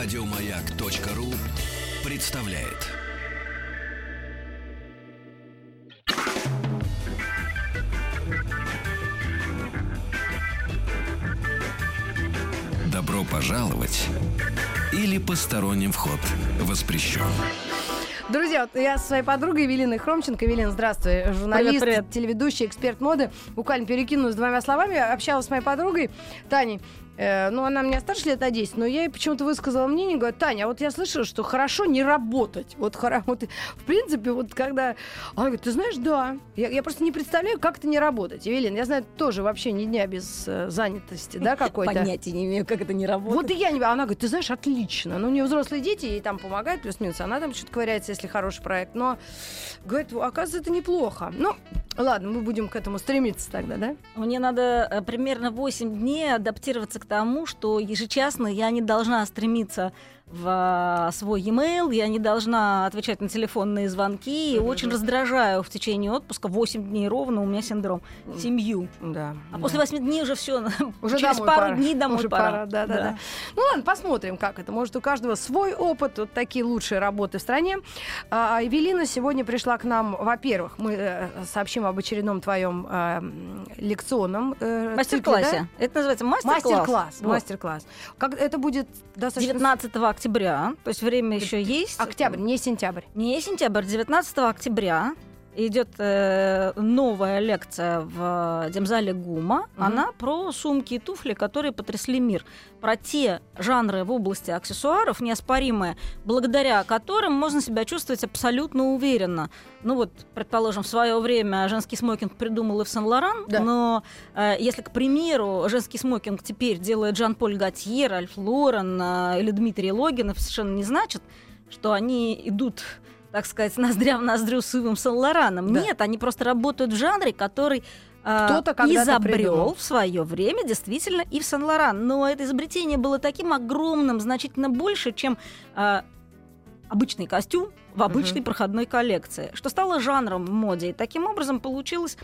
Радиомаяк.ру представляет. Добро пожаловать или посторонним вход воспрещен. Друзья, вот я со своей подругой Евелиной Хромченко. Евелина, здравствуй. Журналист, Привет, привет. телеведущий, эксперт моды. Буквально перекинулась двумя словами. Общалась с моей подругой Таней. Э, ну, она меня старше лет на 10, но я ей почему-то высказала мнение, говорю, Таня, а вот я слышала, что хорошо не работать. Вот, хоро- вот в принципе, вот когда... Она говорит, ты знаешь, да. Я, я просто не представляю, как это не работать. Евелина, я знаю, тоже вообще ни дня без э, занятости, да, какой-то. Понятия не имею, как это не работает. Вот и я не... Она говорит, ты знаешь, отлично. Ну, у нее взрослые дети, ей там помогают, плюс-минус. Она там что-то ковыряется, если хороший проект. Но, говорит, оказывается, это неплохо. Ну, ладно, мы будем к этому стремиться тогда, да? Мне надо э, примерно 8 дней адаптироваться к тому, что ежечасно я не должна стремиться в а, свой e-mail, я не должна отвечать на телефонные звонки. И очень раздражаю в течение отпуска 8 дней ровно у меня синдром. Семью. Да. А после 8 дней уже все. Уже через пару пора. дней домой Уже пора. да, да, да, Ну ладно, посмотрим, как это. Может, у каждого свой опыт, вот такие лучшие работы в стране. А, Евелина сегодня пришла к нам, во-первых, мы э, сообщим об очередном твоем э, лекционном э, Мастер-классе. Это называется да? мастер-класс. Мастер-класс. Вот. Мастер-класс. Как это будет достаточно... 19 октября, то есть время еще есть. Октябрь, не сентябрь. Не сентябрь, 19 октября идет э, новая лекция в э, Демзале ГУМа. Мгм. Она про сумки и туфли, которые потрясли мир. Про те жанры в области аксессуаров, неоспоримые, благодаря которым можно себя чувствовать абсолютно уверенно. Ну вот, предположим, в свое время женский смокинг придумал Ив Сен-Лоран, Да. но э, если, к примеру, женский смокинг теперь делает Жан-Поль Готьер, Альф Лорен э, или Дмитрий Логинов, совершенно не значит, что они идут так сказать, ноздря в ноздрю с Ивом Сен-Лораном. Да. Нет, они просто работают в жанре, который э, Кто-то изобрел придумал. в свое время действительно Ив Сен-Лоран. Но это изобретение было таким огромным, значительно больше, чем э, обычный костюм в обычной Мгм. проходной коллекции, что стало жанром в моде. И таким образом получилось,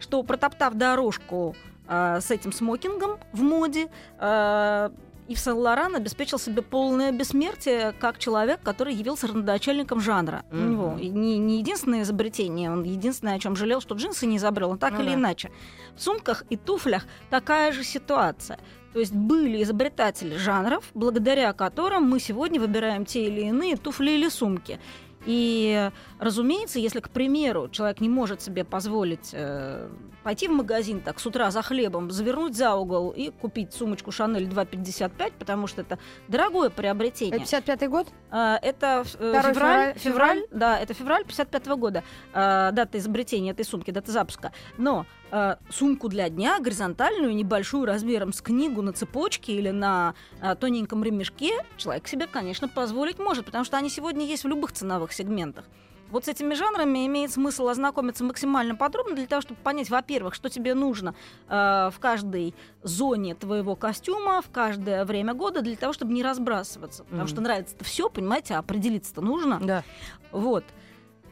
что протоптав дорожку э, с этим смокингом в моде, э, Ив Сен-Лоран обеспечил себе полное бессмертие как человек, который явился родоначальником жанра. У Мгм. него не, не единственное изобретение, он единственное, о чем жалел, что джинсы не изобрел, он так Ну или иначе. В сумках и туфлях такая же ситуация. То есть были изобретатели жанров, благодаря которым мы сегодня выбираем те или иные туфли или сумки. И, разумеется, если, к примеру, человек не может себе позволить э, пойти в магазин так с утра за хлебом, завернуть за угол и купить сумочку Шанель 2,55, потому что это дорогое приобретение. Это 55-й год? А, Это э, февраль, февраль- февраль, да, это февраль 55 года, а, дата изобретения этой сумки, дата запуска. Но а, сумку для дня, горизонтальную, небольшую, размером с книгу на цепочке или на а, тоненьком ремешке, человек себе, конечно, позволить может, потому что они сегодня есть в любых ценовых сегментах. Вот с этими жанрами имеет смысл ознакомиться максимально подробно для того, чтобы понять, во-первых, что тебе нужно э, в каждой зоне твоего костюма, в каждое время года, для того, чтобы не разбрасываться. Потому Мгм. что нравится-то все, понимаете, а определиться-то нужно. Да. Вот.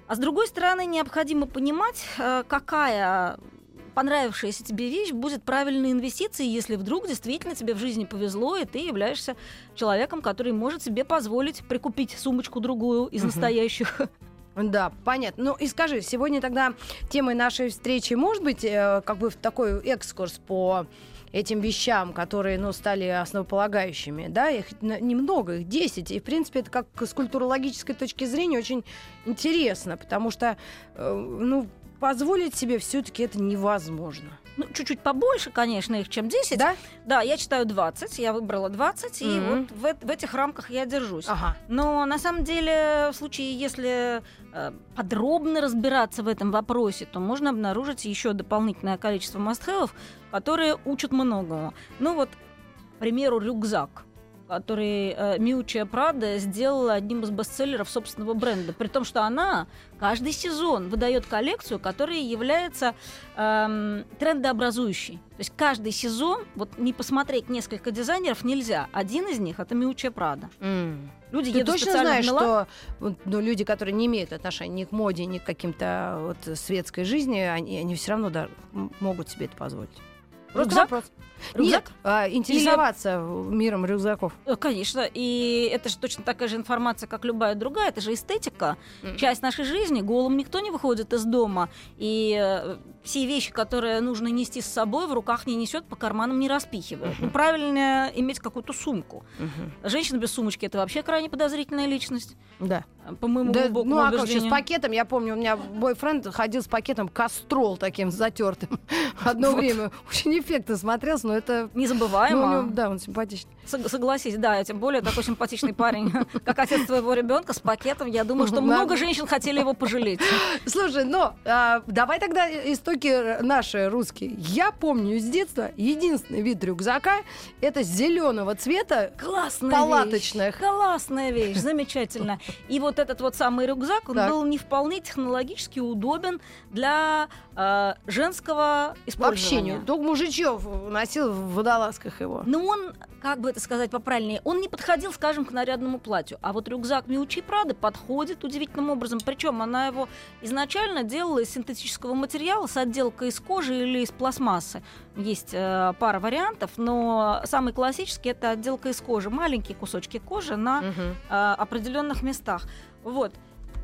А с другой стороны, необходимо понимать, э, какая понравившаяся тебе вещь будет правильной инвестицией, если вдруг действительно тебе в жизни повезло, и ты являешься человеком, который может себе позволить прикупить сумочку другую из настоящих. Да, понятно. Ну и скажи, сегодня тогда темой нашей встречи может быть э, как бы такой экскурс по этим вещам, которые, ну, стали основополагающими, да, их немного, их 10, и, в принципе, это как с культурологической точки зрения очень интересно, потому что, э, ну, позволить себе все-таки это невозможно. Ну, чуть-чуть побольше, конечно, их, чем 10. Да? Да, я читаю 20, я выбрала 20, и Мгм. вот в, в этих рамках я держусь. Ага. Но на самом деле, в случае, если э, подробно разбираться в этом вопросе, то можно обнаружить еще дополнительное количество мастхэвов, которые учат многому. Ну вот, к примеру, рюкзак который э, Миучия Прада сделала одним из бестселлеров собственного бренда. При том, что она каждый сезон выдает коллекцию, которая является эм, трендообразующей. То есть каждый сезон, вот не посмотреть несколько дизайнеров нельзя. Один из них это Миучия Прада. М. Люди Ты едут точно знаешь, что ну, люди, которые не имеют отношения ни к моде, ни к каким-то вот, светской жизни, они, они все равно да, могут себе это позволить? Просто Рюкзак? вопрос. Рюкзак? Нет, а, интересоваться миром рюкзаков. Э, Конечно, и это же точно такая же информация, как любая другая, это же эстетика, Мгм. часть нашей жизни, голым никто не выходит из дома, и э, все вещи, которые нужно нести с собой, в руках не несет, по карманам не распихивает. Ну, правильно иметь какую-то сумку. Мгм. Женщина без сумочки это вообще крайне подозрительная личность, Да. по моему Да, глубокому ну а как еще с пакетом? Я помню, у меня бойфренд ходил с пакетом кастрол таким затертым. Одно Вот. время очень эффектно смотрелся, но это... Ну, Незабываемо. него- да, он симпатичный. Сог- Согласись, да, тем более такой симпатичный парень, как отец твоего ребенка с пакетом. Я думаю, что много женщин хотели его пожалеть. Слушай, но а, давай тогда истоки наши русские. Я помню из детства единственный вид рюкзака это зеленого цвета. Классная Палаточных. вещь. Классная вещь, замечательно. И вот этот вот самый рюкзак, он был не вполне технологически удобен для э, женского Вообще использования. не. Только мужичьев носил в водолазках его. Но он, как бы это сказать поправильнее, он не подходил, скажем, к нарядному платью. А вот рюкзак Миучи Прады подходит удивительным образом. Причем она его изначально делала из синтетического материала с отделкой из кожи или из пластмассы. Есть э, пара вариантов, но самый классический это отделка из кожи. Маленькие кусочки кожи на Мгм. э, определенных местах. Вот.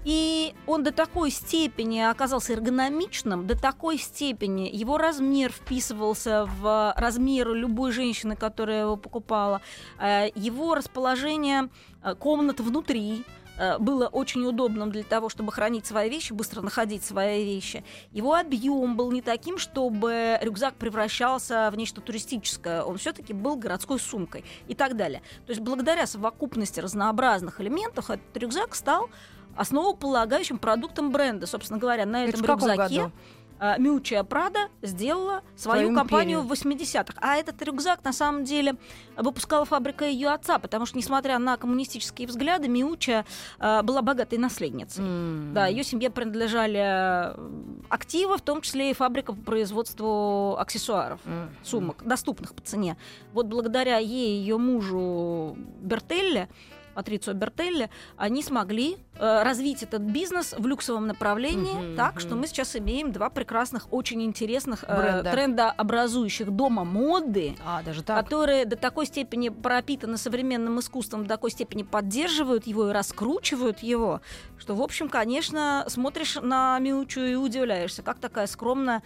И он до такой степени оказался эргономичным, до такой степени его размер вписывался в размер любой женщины, которая его покупала. Э, Его расположение э, комнат внутри э, было очень удобным для того, чтобы хранить свои вещи, быстро находить свои вещи. Его объем был не таким, чтобы рюкзак превращался в нечто туристическое. Он все-таки был городской сумкой и так далее. То есть благодаря совокупности разнообразных элементов этот рюкзак стал основополагающим продуктом бренда. Собственно говоря, на Это этом каком рюкзаке году? а, Прада сделала свою Свою компанию империю. в 80-х. А этот рюкзак, на самом деле, выпускала фабрика ее отца, потому что, несмотря на коммунистические взгляды, Миучия а, была богатой наследницей. М. Да, ее семье принадлежали э, активы, в том числе и фабрика по производству аксессуаров М. сумок, доступных по цене. Вот благодаря ей и ее мужу Бертелле, Патрицио Бертелле, они смогли э, развить этот бизнес в люксовом направлении, Мгм, так что мгм. мы сейчас имеем два прекрасных, очень интересных э, Бренда. трендообразующих дома моды, А, даже так. которые до такой степени пропитаны современным искусством, до такой степени поддерживают его и раскручивают его, что, в общем, конечно, смотришь на Миучу и удивляешься, как такая скромная,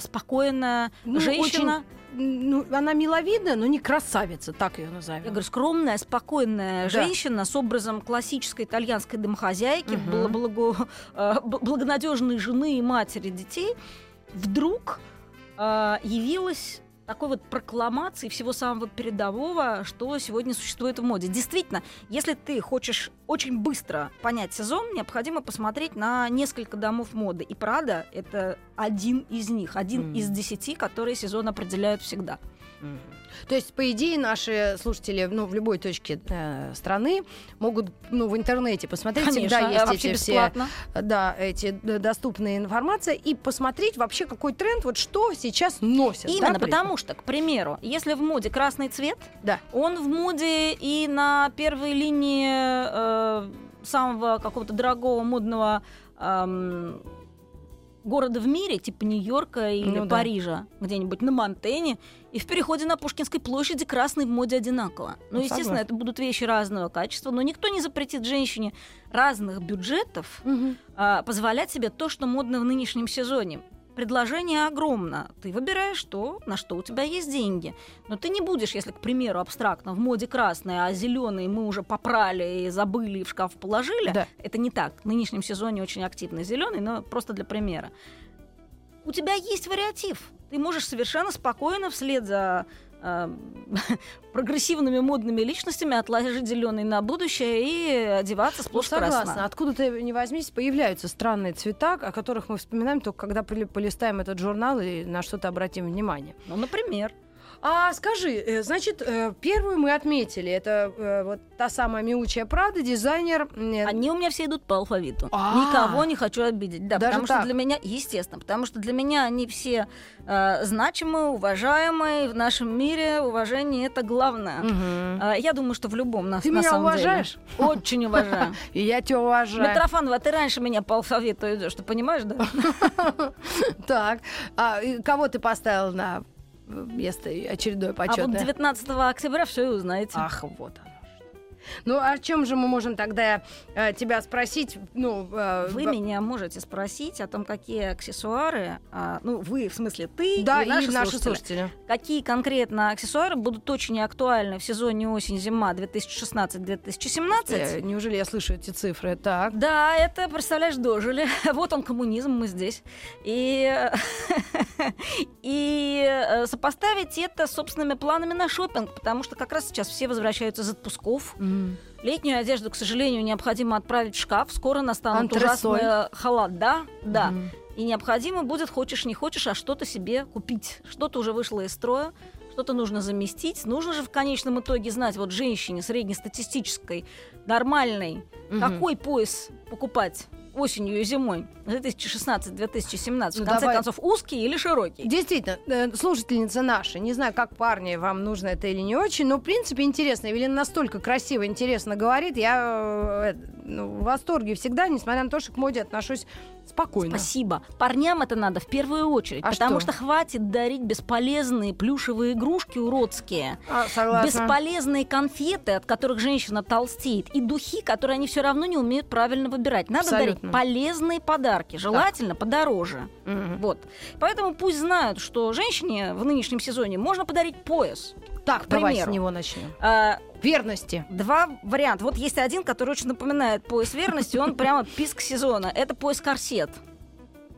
спокойная Ну, женщина. Ну, она миловидная, но не красавица, так ее назовем. Я говорю, скромная, спокойная Да. женщина с образом классической итальянской домохозяйки, бл- благо- э, благонадежной жены и матери детей, вдруг э, явилась такой вот прокламацией всего самого передового, что сегодня существует в моде. Действительно, если ты хочешь очень быстро понять сезон, необходимо посмотреть на несколько домов моды. И Прада — это один из них, один Мгм. из десяти, которые сезон определяют всегда. То есть, по идее, наши слушатели ну, в любой точке э, страны могут ну, в интернете посмотреть. Конечно, Всегда есть эти все бесплатно. да, эти д- доступные информация и посмотреть вообще какой тренд, вот что сейчас носят. да, Именно при- потому что, к примеру, если в моде красный цвет, Да. он в моде и на первой линии э, самого какого-то дорогого модного эм, города в мире, типа Нью-Йорка или Ну да. Парижа, где-нибудь на Монтене, и в переходе на Пушкинской площади красный в моде одинаково. Ну, Ну, естественно, согласна. это будут вещи разного качества, но никто не запретит женщине разных бюджетов Мгм. а, позволять себе то, что модно в нынешнем сезоне. Предложение огромно. Ты выбираешь то, на что у тебя есть деньги. Но ты не будешь, если, к примеру, абстрактно в моде красный, а зеленый мы уже попрали и забыли и в шкаф положили. Да. Это не так. В нынешнем сезоне очень активный зеленый, но просто для примера. У тебя есть вариатив. Ты можешь совершенно спокойно вслед за э, прогрессивными модными личностями отложить зеленый на будущее и одеваться Ну, сплошь согласна. красным. Откуда-то не возьмись, появляются странные цвета, о которых мы вспоминаем только когда поли- полистаем этот журнал и на что-то обратим внимание. Ну, например. А скажи, э, значит, э, первую мы отметили. Это э, вот та самая Миучая Прада, дизайнер. Они у меня все идут по алфавиту. А. Никого не хочу обидеть. Да, Даже потому так? что для меня, естественно, потому что для меня они все э, значимые, уважаемые. В нашем мире уважение это главное. Мгм. Э, я думаю, что в любом нас Ты на меня самом уважаешь? деле. Очень уважаю. И я тебя уважаю. Митрофанова, ты раньше меня по алфавиту идешь, ты понимаешь, да? Так, а кого ты поставил на место очередное А вот почетное. 19 октября все и узнаете. Ах, вот оно. Ну, о чем же мы можем тогда э, тебя спросить? Ну, э, Вы в- меня можете спросить о том, какие аксессуары, а, ну, вы, в смысле, ты да, и наши, наши слушатели, слушатели. какие конкретно аксессуары будут очень актуальны в сезоне осень-зима 2016-2017. Э, Неужели я слышу эти цифры? Так. Да, это, представляешь, дожили. Вот он, коммунизм, мы здесь. И, и э, сопоставить это с собственными планами на шопинг, потому что как раз сейчас все возвращаются из отпусков. Летнюю одежду, к сожалению, необходимо отправить в шкаф. Скоро настанут Антресоль. ужасные холода. Да. Мгм. И необходимо будет, хочешь не хочешь, а что-то себе купить. Что-то уже вышло из строя, что-то нужно заместить. Нужно же в конечном итоге знать, вот женщине среднестатистической, нормальной, Мгм. какой пояс покупать осенью и зимой 2016-2017. Ну, в конце давай. концов, узкий или широкий? Действительно, э, слушательница наша, не знаю, как парни, вам нужно это или не очень, но, в принципе, интересно. Евелина настолько красиво, интересно говорит. Я э, ну, в восторге всегда, несмотря на то, что к моде отношусь спокойно. Спасибо. Парням это надо в первую очередь, А потому что? что хватит дарить бесполезные плюшевые игрушки уродские. А, согласна. Бесполезные конфеты, от которых женщина толстеет, и духи, которые они все равно не умеют правильно выбирать. Надо Абсолютно. дарить полезные подарки, желательно подороже. Мгм. Вот. Поэтому пусть знают, что женщине в нынешнем сезоне можно подарить пояс. Так, к давай с него начнем. А, Верности. Два варианта. Вот есть один, который очень напоминает пояс верности, он прямо писк сезона. Это пояс-корсет.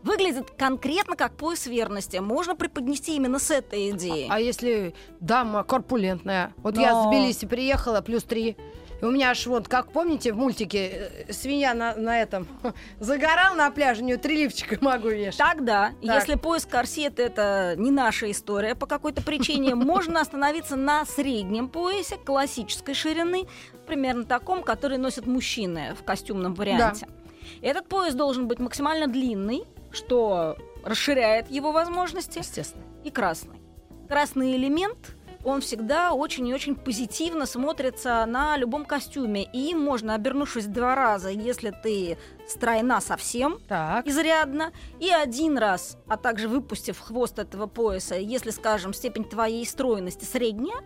Выглядит конкретно как пояс верности. Можно преподнести именно с этой идеей. А если дама корпулентная? Вот я с Но- Тбилиси приехала, плюс три. И у меня аж вот, как помните в мультике, э, свинья на, на этом загорал на пляже, у нее три лифчика могу вешать. Тогда, Так. если пояс корсет это не наша история по какой-то причине, можно остановиться на среднем поясе классической ширины, примерно таком, который носят мужчины в костюмном варианте. Этот пояс должен быть максимально длинный, что расширяет его возможности, Естественно. и красный. Красный элемент, он всегда очень и очень позитивно смотрится на любом костюме. И им можно, обернувшись два раза, если ты стройна совсем, Так. изрядно, и один раз, а также выпустив хвост этого пояса, если, скажем, степень твоей стройности средняя,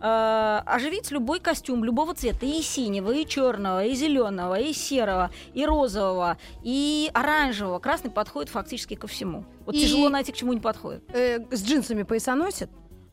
э, оживить любой костюм любого цвета, и синего, и черного, и зеленого, и серого, и розового, и оранжевого. Красный подходит фактически ко всему. Вот И- тяжело найти, к чему не подходит. Э, с джинсами пояса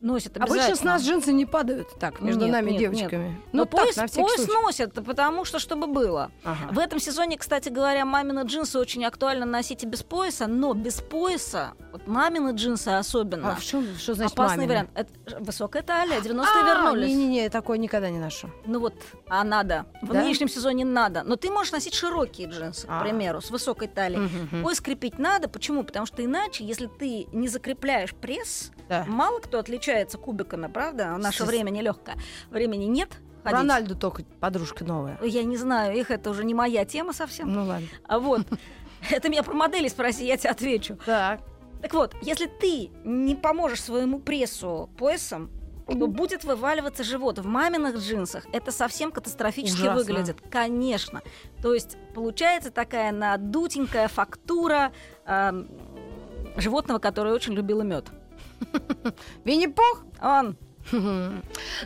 носят? Носит Обычно обязательно. с нас джинсы не падают так, между Нет, нами нет, девочками. Но Ну, так, пояс, на пояс случай. носят, потому что чтобы было. Ага. В этом сезоне, кстати говоря, мамины джинсы очень актуально носить и без пояса, но без пояса, вот мамины джинсы особенно, А в чем, что значит опасный мамина? вариант. Это высокая талия, 90-е А, вернулись. Не-не-не, такое никогда не ношу. Ну вот, а надо. В Да? нынешнем сезоне надо. Но ты можешь носить широкие джинсы, А. к примеру, с высокой талией. Мгм. Пояс крепить надо. Почему? Потому что иначе, если ты не закрепляешь пресс, Да. мало кто отличается кубиками, правда? В наше С- время нелегкое. Времени нет. Ходить. Рональду только подружка новая. Я не знаю, их это уже не моя тема совсем. Ну ладно. А вот, это меня про модели спроси, я тебе отвечу. Так. Так вот, если ты не поможешь своему прессу поясом, то будет вываливаться живот. В маминых джинсах это совсем катастрофически Ужасно. выглядит. Конечно. То есть получается такая надутенькая фактура эм, животного, которое очень любило мед. Винни-Пух? Он,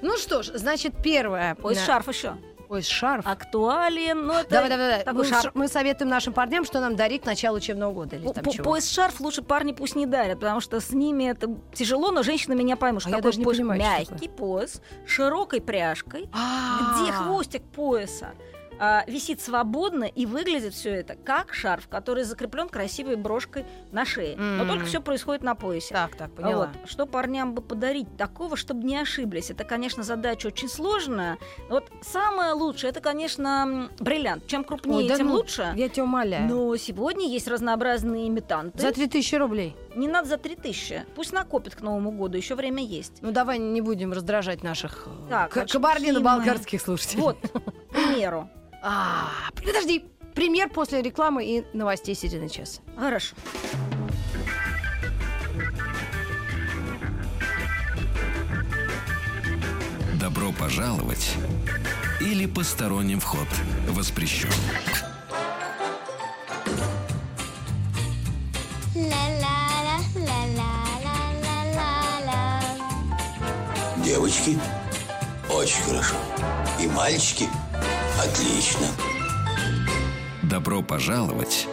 Ну что ж, значит, первое. пояс Да. шарф еще. Пояс шарф. Актуален, но это Давай, давай, давай. такой Мы, шарф. мы советуем нашим парням, что нам дарить к началу учебного года. Или там по- чего. Пояс шарф лучше парни пусть не дарят, потому что с ними это тяжело, но женщины меня поймут, что А я такое даже не пояс понимаю, что мягкий пояс, с широкой пряжкой, А. где хвостик пояса а, висит свободно и выглядит все это как шарф, который закреплен красивой брошкой на шее. Но М. только все происходит на поясе. Так, так, поняла. Вот. Что парням бы подарить такого, чтобы не ошиблись? Это, конечно, задача очень сложная. Вот самое лучшее, это, конечно, бриллиант. Чем крупнее, Ой, да тем ну, лучше. Я тебя умоляю. Но сегодня есть разнообразные имитанты. За 3000 рублей. Не надо за 3000. Пусть накопит к Новому году, еще время есть. Ну давай не будем раздражать наших э, Так, к- кабардино-балкарских слушателей. Вот, к примеру. А, подожди, пример после рекламы и новостей середины часа. Хорошо. Добро пожаловать или посторонним вход воспрещен. Девочки, очень хорошо. И мальчики – Отлично. Добро пожаловать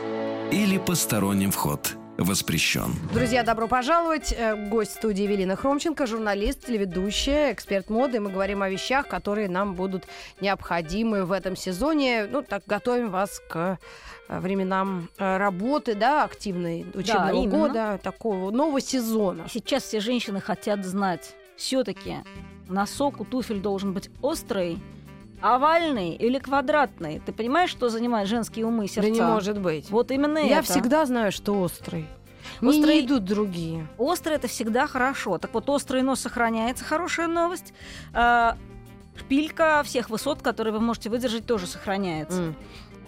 или посторонним вход воспрещен. Друзья, добро пожаловать. Э, Гость студии Евелина Хромченко, журналист, телеведущая, эксперт моды. Мы говорим о вещах, которые нам будут необходимы в этом сезоне. Ну, так готовим вас к э, временам э, работы, да, активной учебного именно. года, такого нового сезона. Сейчас все женщины хотят знать, все-таки носок у туфель должен быть острый, овальный или квадратный. Ты понимаешь, что занимает женские умы и сердца? Да не может быть. Вот именно Я это. всегда знаю, что острый. Мне не идут другие. Острый это всегда хорошо. Так вот, острый нос сохраняется, хорошая новость. А, Шпилька всех высот, которые вы можете выдержать, тоже сохраняется.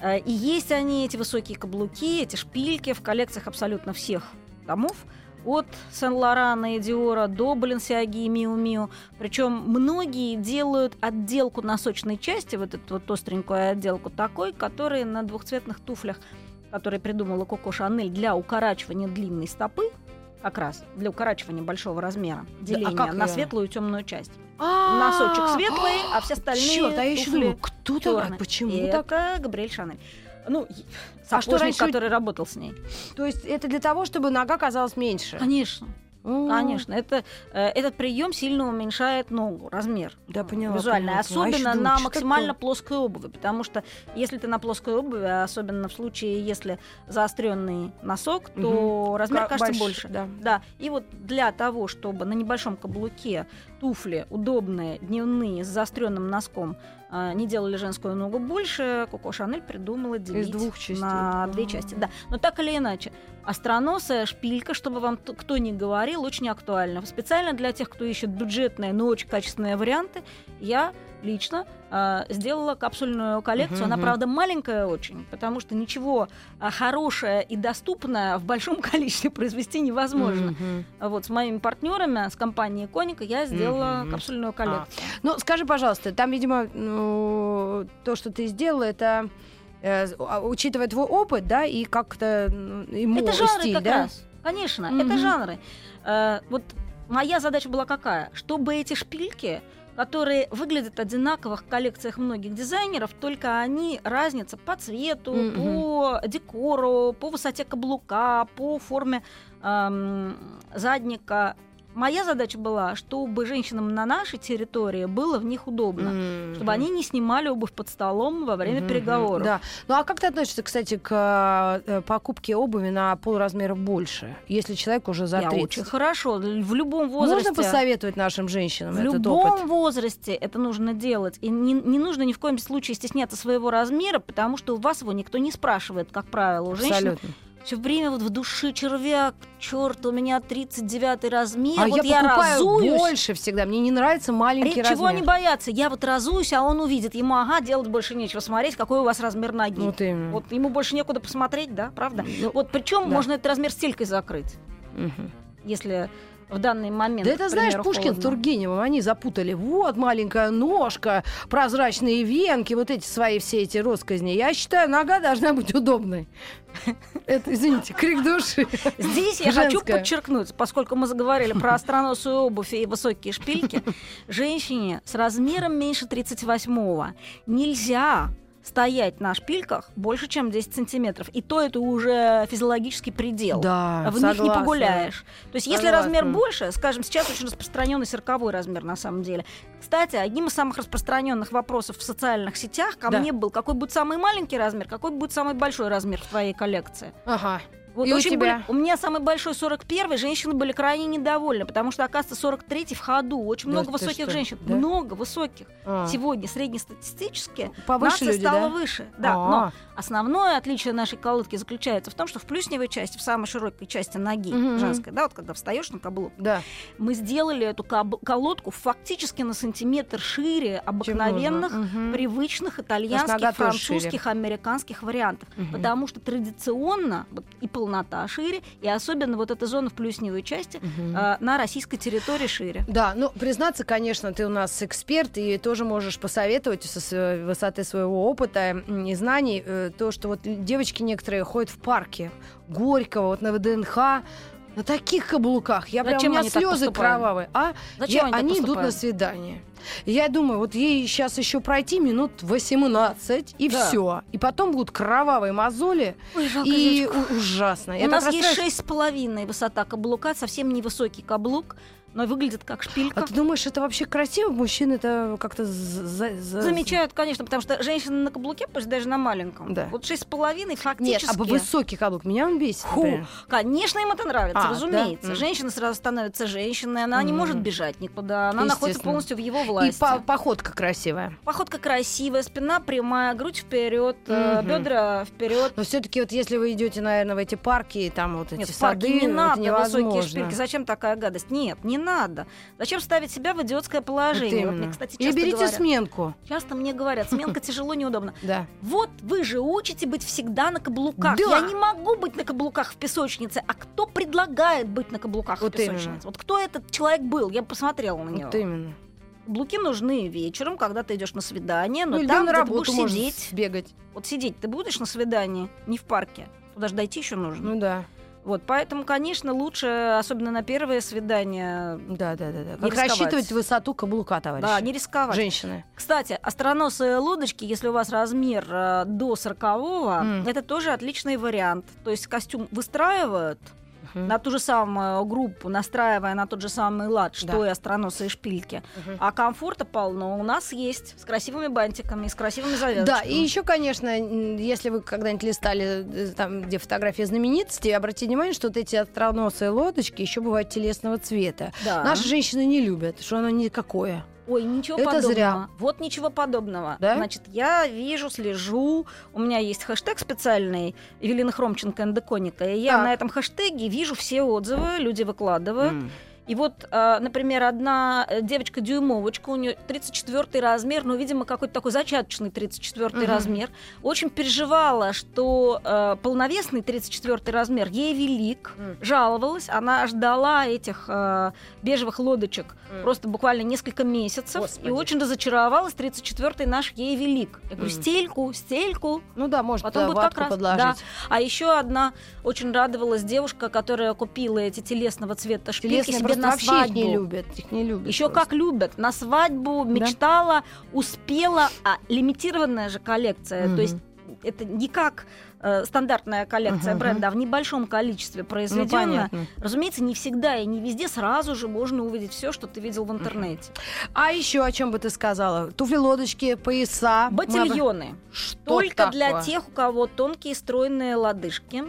Э, И есть они, эти высокие каблуки, эти шпильки в коллекциях абсолютно всех домов. От Сен-Лорана и Диора до Баленсиаги и Миу Миу. Причем многие делают отделку носочной части, вот эту вот остренькую отделку такой, который на двухцветных туфлях, которые придумала Коко Шанель для укорачивания длинной стопы, как раз для укорачивания большого размера, деления а как на светлую и темную часть. А, Носочек светлый, а все остальные Чёрт, а я еще думаю, кто чёрные. такая? Почему так? это Габриэль Шанель. Ну, и- А что сапожник, раньше- который работал с ней. То есть это для того, чтобы нога казалась меньше? Конечно, М. конечно. Это, э, этот прием сильно уменьшает ногу, размер. Да, поняла. Визуально. поняла. А Особенно думаю, на максимально такое? плоской обуви. Потому что если ты на плоской обуви, а особенно в случае, если заостренный носок, то размер Ка- кажется больше, больше. да. Да, и вот для того, чтобы на небольшом каблуке туфли удобные, дневные, с заостренным носком а, не делали женскую ногу больше, Коко Шанель придумала делить двух частей. на две А. части. Да. Но так или иначе, остроносая шпилька, чтобы вам кто ни говорил, очень актуально. Специально для тех, кто ищет бюджетные, но очень качественные варианты, я лично а, сделала капсульную коллекцию. Мгм, Она, мгм. правда, маленькая очень, потому что ничего а, хорошее и доступное в большом количестве произвести невозможно. А Вот с моими партнерами, с компанией Коника, я сделала Мгм. капсульную коллекцию. Ну, скажи, пожалуйста, там, видимо, ну, то, что ты сделала, это э, а, учитывая твой опыт, да, и как-то мо- Это жанры стиль, как да? раз. Конечно, Мгм. это жанры. Э, вот моя задача была какая? Чтобы эти шпильки, которые выглядят одинаково в коллекциях многих дизайнеров, только они разница по цвету, Мгм. по декору, по высоте каблука, по форме эм, задника. Моя задача была, чтобы женщинам на нашей территории было в них удобно. Мгм. Чтобы они не снимали обувь под столом во время Мгм, переговоров. Да. Ну а как ты относишься, кстати, к э, покупке обуви на полразмера больше, если человек уже за Я 30? очень хорошо. В любом возрасте. Можно посоветовать нашим женщинам В этот любом опыт? возрасте это нужно делать. И не, не нужно ни в коем случае стесняться своего размера, потому что у вас его никто не спрашивает, как правило. У женщин Абсолютно. Все время вот в душе червяк, черт, у меня 39 размер, А вот я я, покупаю разуюсь. больше всегда. Мне не нравится маленький Чего размер. они боятся? Я вот разуюсь, а он увидит. Ему, ага, делать больше нечего. Смотреть, какой у вас размер ноги. Вот именно. Вот ему больше некуда посмотреть, да, правда? Ну, Вот причем да. можно этот размер стелькой закрыть, мгм. если в данный момент. Да это, к знаешь, примеру, Пушкин с холодно. Тургеневым, они запутали. Вот маленькая ножка, прозрачные венки, вот эти свои все эти росказни. Я считаю, нога должна быть удобной. Это, извините, крик души. Здесь я хочу подчеркнуть, поскольку мы заговорили про остроносую обувь и высокие шпильки, женщине с размером меньше 38-го нельзя стоять на шпильках больше, чем 10 сантиметров. И то это уже физиологический предел. Да, В них не согласна. погуляешь. То есть, если Согласна. размер больше, скажем, сейчас очень распространенный сороковой размер на самом деле. Кстати, одним из самых распространенных вопросов в социальных сетях ко Да. мне был, какой будет самый маленький размер, какой будет самый большой размер в твоей коллекции. Ага. Вот И у тебя? были- у меня самый большой 41 женщины были крайне недовольны, потому что, оказывается, 43 в ходу. Очень Да много высоких что? женщин. Да? Много высоких. А. Сегодня среднестатистически Повыше нация люди, стала да? выше. Да, А. но основное отличие нашей колодки заключается в том, что в плюсневой части, в самой широкой части ноги Мгм. женской, да, вот когда встаешь на каблук, Да. мы сделали эту колодку фактически на сантиметр шире обыкновенных. Мгм. привычных итальянских, французских, американских вариантов. Мгм. Потому что традиционно вот, и полнота шире, и особенно вот эта зона в плюсневой части Мгм. э, на российской территории шире. Да, ну, признаться, конечно, ты у нас эксперт, и тоже можешь посоветовать со высоты своего опыта и знаний э, то, что вот девочки некоторые ходят в парке Горького, вот на ВДНХ, На таких каблуках. Я прям, у Зачем меня слезы кровавые. А Зачем Я- они они идут на свидание. Я думаю, вот ей сейчас еще пройти минут 18, и Да. все. И потом будут кровавые мозоли. Ой, жалко И девочку. у- ужасно. У так нас есть шесть с половиной высота каблука, совсем невысокий каблук, но выглядит как шпилька. А ты думаешь, это вообще красиво? Мужчины это как-то за- за- Замечают, конечно, потому что женщина на каблуке, пусть даже на маленьком. Да. Вот шесть с половиной Нет, фактически. а высокий каблук. Меня он бесит. Фу, например. конечно, им это нравится, А, разумеется. да? Женщина сразу становится женщиной, она не Мгм. может бежать никуда, она находится полностью в его И власти. по- походка красивая. Походка красивая, спина прямая, грудь вперед, Мгм. бедра вперед. Но все-таки вот если вы идете, наверное, в эти парки, и там вот эти Нет, сады, не это надо высокие невозможно. шпильки. Зачем такая гадость? Нет, не надо. Зачем ставить себя в идиотское положение? Вот Вот мне, кстати, Или часто берите говорят. сменку. Часто мне говорят, сменка тяжело, неудобно. Да. Вот вы же учите быть всегда на каблуках. Да. Я не могу быть на каблуках в песочнице. А кто предлагает быть на каблуках Вот в песочнице? именно. Вот кто этот человек был? Я посмотрела на него. Вот именно. Каблуки нужны вечером, когда ты идешь на свидание, но Ну, или там, на где ты работу будешь сидеть. бегать. Вот сидеть ты будешь на свидании, не в парке. Туда же дойти еще нужно. Ну да. Вот, поэтому, конечно, лучше, особенно на первое свидание, Да, да, да, да. Не Как рисковать. рассчитывать высоту каблука, товарищи? да, не рисковать. Женщины. Кстати, остроносые лодочки, если у вас размер э, до 40 М. это тоже отличный вариант. То есть костюм выстраивают Мгм. на ту же самую группу, настраивая на тот же самый лад, что Да. и остроносые шпильки. Мгм. А комфорта полно у нас есть с красивыми бантиками, с красивыми завязочками. Да, и еще, конечно, если вы когда-нибудь листали э, там, где фотографии знаменитостей, обратите внимание, что вот эти остроносые лодочки еще бывают телесного цвета. Да. Наши женщины не любят, что оно никакое. Ой, ничего Это подобного. зря. Вот ничего подобного. Да? Значит, я вижу, слежу. У меня есть хэштег специальный Евелина Хромченко эндоконика. И я Так. на этом хэштеге вижу все отзывы, люди выкладывают. М. И вот, э, например, одна э, девочка-дюймовочка, у нее 34 размер, ну, видимо, какой-то такой зачаточный 34 Мгм. размер, очень переживала, что э, полновесный 34 размер ей велик, М. жаловалась, она ждала этих э, бежевых лодочек М. просто буквально несколько месяцев Господи. и очень разочаровалась, 34 наш ей велик. Я говорю, М. стельку, стельку, Ну да, может, Потом туда будет как раз, подложить. да. А еще одна очень радовалась девушка, которая купила эти телесного цвета шпильки себе просто на вообще свадьбу. их не любят. Их не любят. Еще просто. как любят. На свадьбу мечтала, успела, а лимитированная же коллекция. Мгм. То есть это не как э, стандартная коллекция Мгм. бренда, а в небольшом количестве Ну, произведенная. понятно. Разумеется, не всегда и не везде сразу же можно увидеть все, что ты видел в интернете. А еще о чем бы ты сказала? Туфли, лодочки, пояса. Батильоны. Что Только для такое? тех, у кого тонкие стройные лодыжки.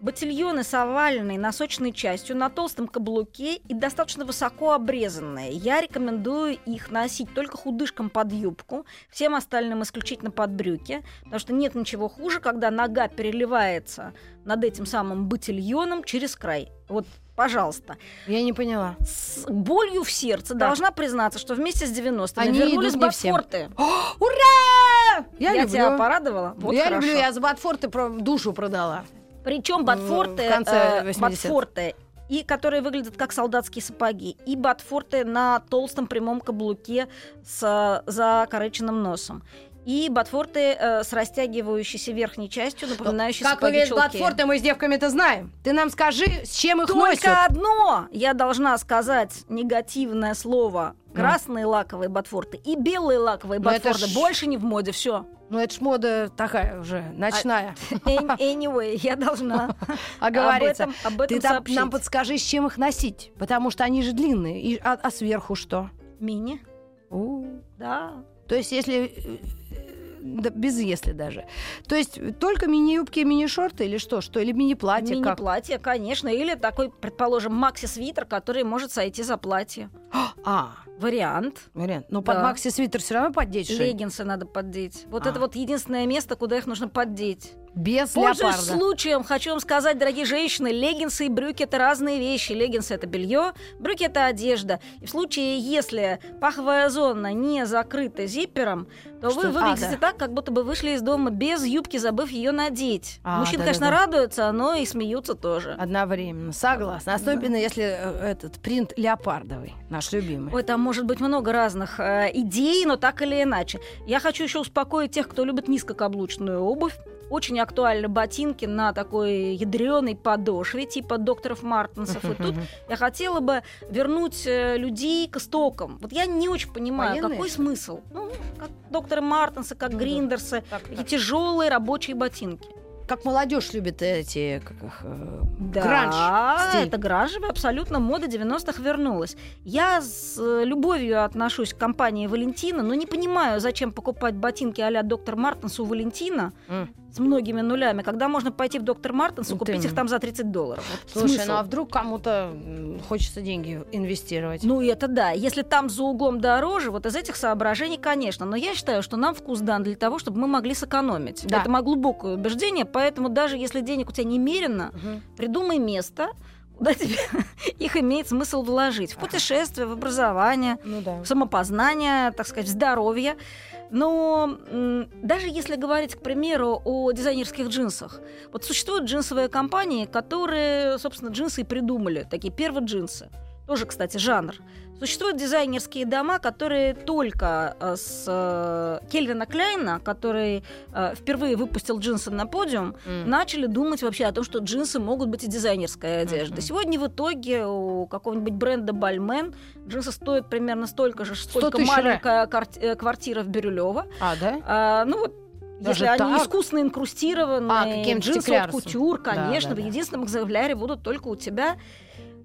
Батильоны с овальной носочной частью на толстом каблуке и достаточно высоко обрезанные. Я рекомендую их носить только худышкам под юбку, всем остальным исключительно под брюки, потому что нет ничего хуже, когда нога переливается над этим самым батильоном через край. Вот, пожалуйста. Я не поняла. С болью в сердце Да. должна признаться, что вместе с 90-ми Они вернулись идут. Ботфорты. Ура! Я, Я, люблю. тебя порадовала? Вот я хорошо. люблю, я за Ботфорты про- душу продала. Причем в ботфорты, конце э, 80-х. ботфорты, и которые выглядят как солдатские сапоги, и ботфорты на толстом прямом каблуке с закорыченным носом. И ботфорты э, с растягивающейся верхней частью, напоминающей Как сапоги выглядят чулки. Ботфорты, мы с девками это знаем. Ты нам скажи, с чем их Только носят. одно я должна сказать негативное слово. Красные лаковые ботфорты и белые лаковые Ну, это ботфорты ж- больше не в моде. Все. Ну, это ж мода такая уже, ночная. Anyway, я должна Оговориться. об этом, об этом Ты сообщить. нам подскажи, с чем их носить. Потому что они же длинные. И, а, а сверху что? Мини, У. да. То есть, если... э, да, без если даже. То есть только мини-юбки и мини-шорты или что? Что? Или мини-платье? Мини-платье, конечно. Или такой, предположим, макси-свитер, который может сойти за платье. А, Вариант. вариант. Но под Да. макси-свитер все равно поддеть. Леггинсы надо поддеть. Вот А. это вот единственное место, куда их нужно поддеть. Без Пользуясь леопарда. случаем, хочу вам сказать, дорогие женщины, леггинсы и брюки это разные вещи. Леггинсы это белье, брюки это одежда. И в случае, если паховая зона не закрыта зиппером, то Что- вы а, выглядите да. так, как будто бы вышли из дома без юбки, забыв ее надеть. А, Мужчины, да-да-да. конечно, радуются, но и смеются тоже. Одновременно. Согласна. Особенно если э, этот принт леопардовый, наш любимый. Ой, там может быть много разных э, идей, но так или иначе. Я хочу еще успокоить тех, кто любит низкокаблучную обувь. очень актуальны ботинки на такой ядреной подошве, типа докторов Мартинсов. И тут я хотела бы вернуть э, людей к истокам. Вот я не очень понимаю, Военные? какой смысл. Ну, как докторы Мартинсы, как Ну да. Гриндерсы, Так, такие тяжелые рабочие ботинки. Как молодежь любит эти как их, э, Да, гранж стиль. это гранжевая абсолютно мода 90-х вернулась. Я с любовью отношусь к компании Валентина, но не понимаю, зачем покупать ботинки а-ля доктор Мартенс у Валентина М. с многими нулями, когда можно пойти в доктор Мартенс и купить их именно. там за 30 долларов. Вот Слушай, смысл. ну а вдруг кому-то хочется деньги инвестировать? Ну, это да. Если там за углом дороже, вот из этих соображений, конечно. Но я считаю, что нам вкус дан для того, чтобы мы могли сэкономить. Да. Это мое глубокое убеждение, поэтому даже если денег у тебя немерено, Мгм. придумай место, куда тебе их имеет смысл вложить. В путешествие, в образование, Ну да. в самопознание, так сказать, в здоровье. Но даже если говорить, к примеру, о дизайнерских джинсах, вот существуют джинсовые компании, которые, собственно, джинсы и придумали, такие первые джинсы. Тоже, кстати, жанр. Существуют дизайнерские дома, которые только э, с э, Кельвина Кляйна, который э, впервые выпустил джинсы на подиум, М. начали думать вообще о том, что джинсы могут быть и дизайнерской одеждой. Мгм. Сегодня в итоге у какого-нибудь бренда Бальмен джинсы стоят примерно столько же, сколько маленькая карт- э, квартира в Бирюлево. А, да? А, ну вот Даже если они так? искусно инкрустированы, А, джинсы от кутюр, конечно, да, в да. единственном экземпляре будут только у тебя.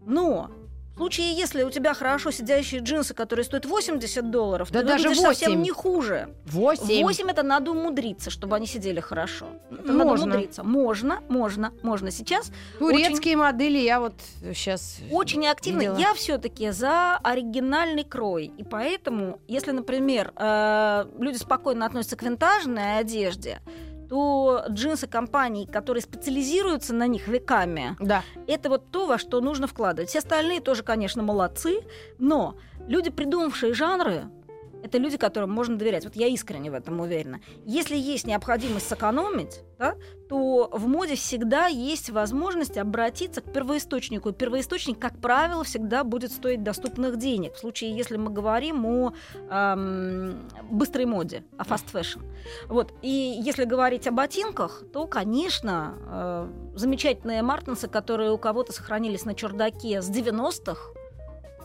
Но в случае, если у тебя хорошо сидящие джинсы, которые стоят 80 долларов, Да ты даже выглядишь совсем 8. не хуже. Восемь. 8 это надо умудриться, чтобы они сидели хорошо. Это надо можно. умудриться. Можно, можно, можно. Сейчас Турецкие модели я вот сейчас... очень активно. видела. Я все-таки за оригинальный крой. И поэтому, если, например, э, люди спокойно относятся к винтажной одежде, то джинсы компаний, которые специализируются на них веками, Да. это вот то, во что нужно вкладывать. Все остальные тоже, конечно, молодцы, но люди, придумавшие жанры, это люди, которым можно доверять. Вот я искренне в этом уверена. Если есть необходимость сэкономить, да, то в моде всегда есть возможность обратиться к первоисточнику. И первоисточник, как правило, всегда будет стоить доступных денег. В случае, если мы говорим о ам, быстрой моде, о fast fashion. Вот. И если говорить о ботинках, то, конечно, э, замечательные мартинсы, которые у кого-то сохранились на чердаке с 90-х,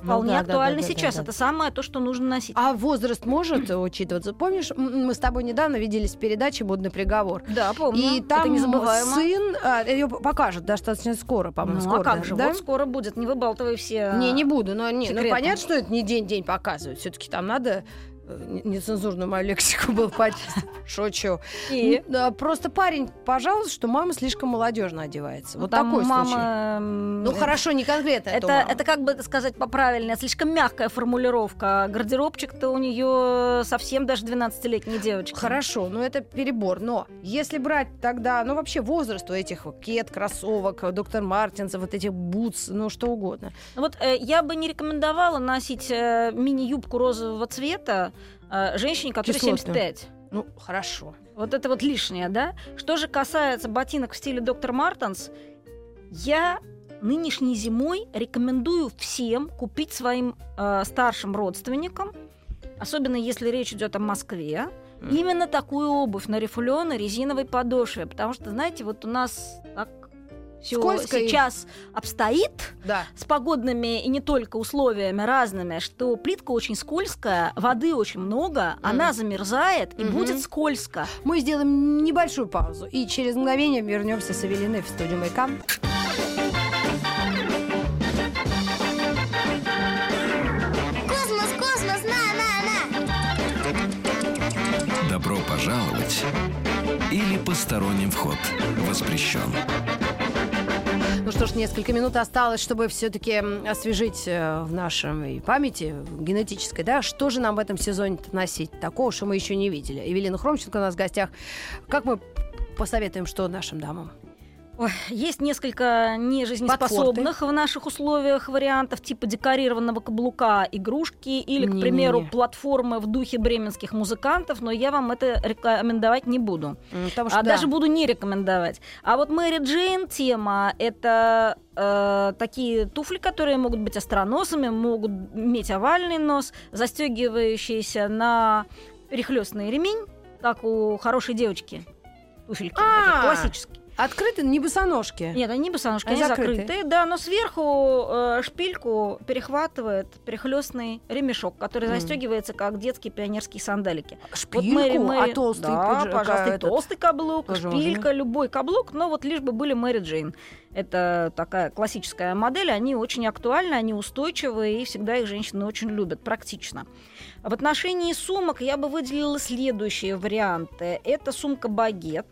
вполне Ну да, актуальны да, да, сейчас. да, да. Это самое то, что нужно носить. А возраст может учитываться? Помнишь, мы с тобой недавно виделись в передаче «Модный приговор». да, помню. И там это сын, ее покажут достаточно скоро, по-моему, ну, скоро. а как да? же, да? вот скоро будет, не выбалтывай все. Не, не буду, но не, ну понятно, что это не день-день показывают. Все-таки там надо э, нецензурную мою лексику был почистить. Шучу. И? Просто парень, пожалуйста, что мама слишком молодежно одевается. Вот Там такой мама... случай. Ну хорошо, не конкретно Это, это как бы сказать поправильно, слишком мягкая формулировка. Гардеробчик-то у нее совсем даже 12-летней девочки. Хорошо, но это перебор. Но если брать тогда, ну вообще возраст у этих кет, кроссовок, доктор Мартинса, вот этих бутс, ну что угодно. Вот э, я бы не рекомендовала носить э, мини-юбку розового цвета э, женщине, которой Кислотную. 75. Ну хорошо. Вот это вот лишнее, да? Что же касается ботинок в стиле доктор Мартенс, я нынешней зимой рекомендую всем купить своим э, старшим родственникам, особенно если речь идет о Москве, Мгм. именно такую обувь на рифленой резиновой подошве, потому что, знаете, вот у нас так Скользко и- сейчас обстоит Да. с погодными и не только условиями разными, что плитка очень скользкая, воды очень много, она замерзает и Мгм. будет скользко. Мы сделаем небольшую паузу и через мгновение вернемся с Эвелиной в студию Маяка. Космос, космос, на, на, на! Добро пожаловать или посторонним вход воспрещен. Ну что ж, несколько минут осталось, чтобы все-таки освежить э, в нашей памяти генетической, да, что же нам в этом сезоне носить такого, что мы еще не видели. Евелина Хромченко у нас в гостях. Как мы посоветуем, что нашим дамам? Ой, есть несколько нежизнеспособных в наших условиях вариантов, типа декорированного каблука игрушки или, к Не-не-не. примеру, платформы в духе бременских музыкантов, но я вам это рекомендовать не буду. Потому что, а да, даже буду не рекомендовать. А вот Мэри Джейн тема это э, такие туфли, которые могут быть остроносами, могут иметь овальный нос, застегивающиеся на перехлестный ремень, как у хорошей девочки. туфельки, А. такие классические. Открыты не босоножки. Нет, они босоножки, Они они закрыты. закрытые, да, но сверху э, шпильку перехватывает перехлестный ремешок, который Мгм. застегивается как детские пионерские сандалики. Шпильку, Мэри- Мэри- а толстый да, пидж- пожалуйста, этот, толстый каблук, тоже шпилька, любой каблук, но вот лишь бы были Мэри Джейн. Это такая классическая модель, они очень актуальны, они устойчивые, и всегда их женщины очень любят, практично. В отношении сумок я бы выделила следующие варианты. Это сумка-багет,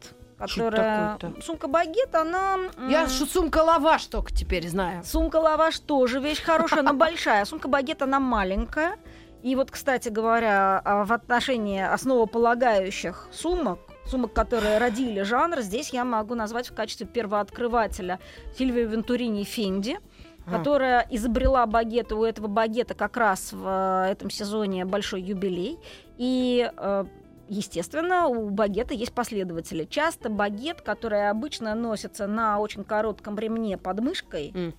которая... Сумка-багет, она... Я что сумка лаваш только теперь знаю. Сумка лаваш тоже вещь хорошая, но большая. Сумка багет она маленькая. И вот, кстати говоря, а, в отношении основополагающих сумок, сумок, которые родили жанр, здесь я могу назвать в качестве первооткрывателя Сильвию Вентурини Фенди, А. которая изобрела багеты. У этого багета как раз в э, этом сезоне большой юбилей. И э, Естественно, у багета есть последователи. Часто багет, который обычно носится на очень коротком ремне под мышкой, М.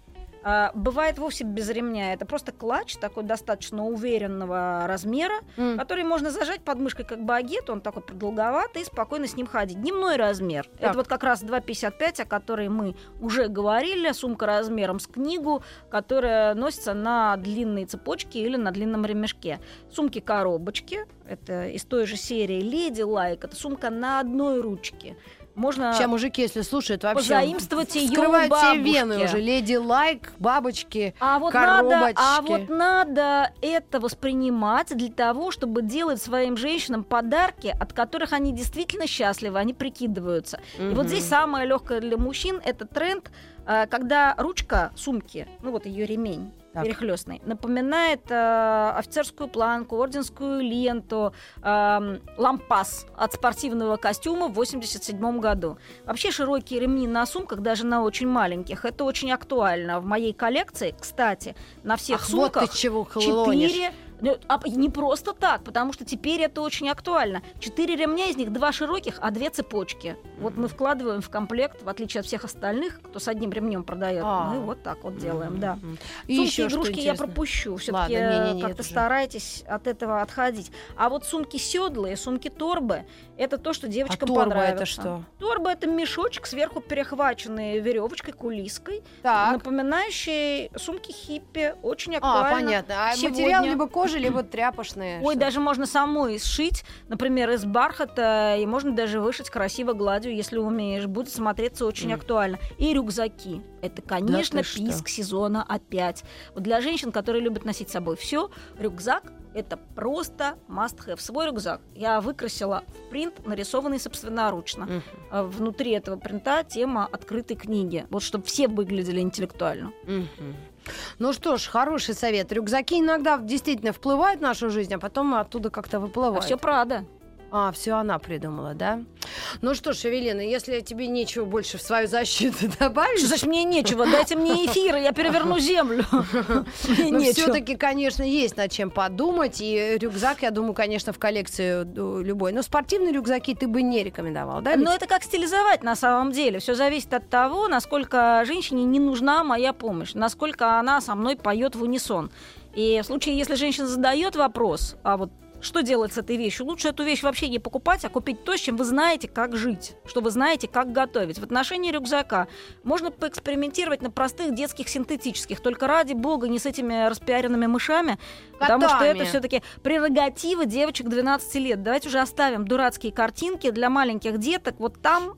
а, бывает вовсе без ремня. Это просто клатч такой достаточно уверенного размера, М. который можно зажать под мышкой как багет, он такой продолговатый, и спокойно с ним ходить. Дневной размер. Так. Это вот как раз 2,55, о которой мы уже говорили. Сумка размером с книгу, которая носится на длинной цепочке или на длинном ремешке. Сумки-коробочки, это из той же серии Леди Лайк, это сумка на одной ручке. Можно Сейчас мужики, если слушают, вообще позаимствовать ее скрывают все вены уже. Леди лайк, бабочки. А вот, надо, а коробочки. вот надо это воспринимать для того, чтобы делать своим женщинам подарки, от которых они действительно счастливы, они прикидываются. И вот здесь самое легкое для мужчин это тренд, э, когда ручка сумки, ну вот ее ремень так. перехлестный, напоминает э, офицерскую планку, орденскую ленту, э, лампас от спортивного костюма в 87 году. Вообще широкие ремни на сумках, даже на очень маленьких, это очень актуально. В моей коллекции, кстати, на всех Ах, сумках вот ты чего 4 а не просто так, потому что теперь это очень актуально. Четыре ремня, из них два широких, а две цепочки. Вот мы вкладываем в комплект, в отличие от всех остальных, кто с одним ремнем продает. А. Мы вот так вот делаем, да. И Сумки, еще игрушки я пропущу. Все-таки не-не-не, как-то старайтесь от этого отходить. А вот сумки седлые, сумки торбы это то, что А девочкам торба понравится. это что? Торба это мешочек, сверху перехваченный веревочкой, кулиской, Так. напоминающий сумки хиппи. Очень А, актуально. понятно. А сегодня. материал либо кожа, либо тряпочные. Ой, даже можно самой сшить, например, из бархата, и можно даже вышить красиво гладью, если умеешь. Будет смотреться очень актуально. И рюкзаки. Это, конечно, писк сезона опять. Вот для женщин, которые любят носить с собой все, рюкзак это просто must have. Свой рюкзак я выкрасила в принт, нарисованный собственноручно. А Внутри этого принта тема открытой книги. Вот чтобы все выглядели интеллектуально. Мгм. Ну что ж, хороший совет. Рюкзаки иногда действительно вплывают в нашу жизнь, а потом оттуда как-то А выплывают. все Прада. А, все она придумала, да? Ну что ж, Эвелина, если тебе нечего больше в свою защиту добавить, Что значит мне нечего? Дайте мне эфир, я переверну землю. Но все-таки, конечно, есть над чем подумать. И рюкзак, я думаю, конечно, в коллекцию э, любой. Но спортивные рюкзаки ты бы не рекомендовал, да? Но это как стилизовать на самом деле. Все зависит от того, насколько женщине не нужна моя помощь, насколько она со мной поет в унисон. И в случае, если женщина задает вопрос, а вот что делать с этой вещью? Лучше эту вещь вообще не покупать, а купить то, с чем вы знаете, как жить, что вы знаете, как готовить. В отношении рюкзака можно поэкспериментировать на простых детских синтетических, только ради бога не с этими распиаренными мышами, потому что Котами. это все-таки прерогатива девочек 12 лет. Давайте уже оставим дурацкие картинки для маленьких деток. Вот там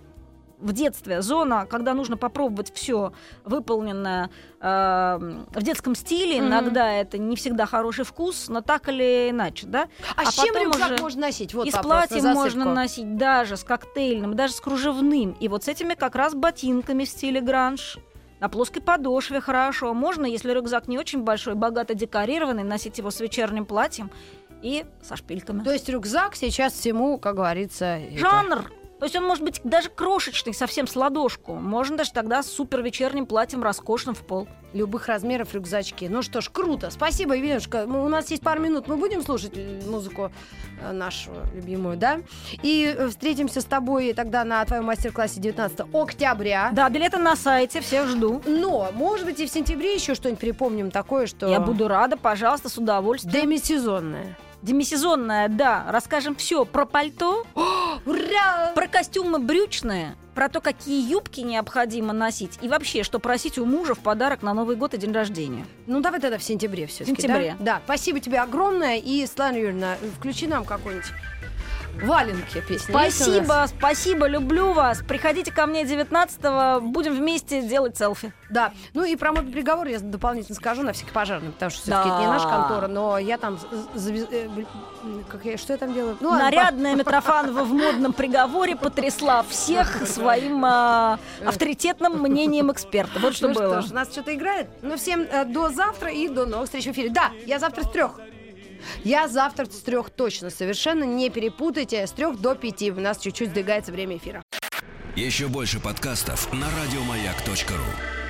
в детстве зона, когда нужно попробовать все выполненное э, в детском стиле, Мгм. иногда это не всегда хороший вкус, но так или иначе, да? А, а с чем рюкзак уже можно носить? Вот и с на платьем засыпку. можно носить даже с коктейльным, даже с кружевным. И вот с этими как раз ботинками в стиле гранж. На плоской подошве хорошо. Можно, если рюкзак не очень большой, богато декорированный, носить его с вечерним платьем и со шпильками. То есть рюкзак сейчас всему, как говорится... это- Жанр. То есть он может быть даже крошечный, совсем с ладошку. Можно даже тогда с супер вечерним платьем роскошным в пол. любых размеров рюкзачки. Ну что ж, круто. Спасибо, Евгенюшка. Мы- У нас есть пару минут. Мы будем слушать э, музыку э, нашу любимую, да? И э, встретимся с тобой тогда на твоем мастер-классе 19 октября. Да, билеты на сайте, всех жду. Но, может быть, и в сентябре еще что-нибудь припомним такое, что... Я буду рада, пожалуйста, с удовольствием. Демисезонное. Демисезонная, да. Расскажем все про пальто, Ура! про костюмы брючные, про то, какие юбки необходимо носить и вообще, что просить у мужа в подарок на Новый год и день рождения. Ну, давай тогда в сентябре все таки сентябре. Да? да, спасибо тебе огромное. И, Светлана Юрьевна, включи нам какой-нибудь валенки нас? Спасибо, спасибо, люблю вас. Приходите ко мне 19-го, будем вместе делать селфи. Да. Ну и про мой приговор я дополнительно скажу на всякий пожарный, потому что все-таки это не Да. наша контора, но я там... э, как я, что я там делаю? Ну, Нарядная Митрофанова в модном приговоре потрясла всех своим а, авторитетным мнением эксперта. Вот что ну было. что ж, у нас что-то играет. Ну, всем э, до завтра и до новых встреч в эфире. Да, я завтра с трех. Я завтра с трех точно, совершенно не перепутайте. С трех до пяти у нас чуть-чуть сдвигается время эфира. Еще больше подкастов на радиомаяк.ру.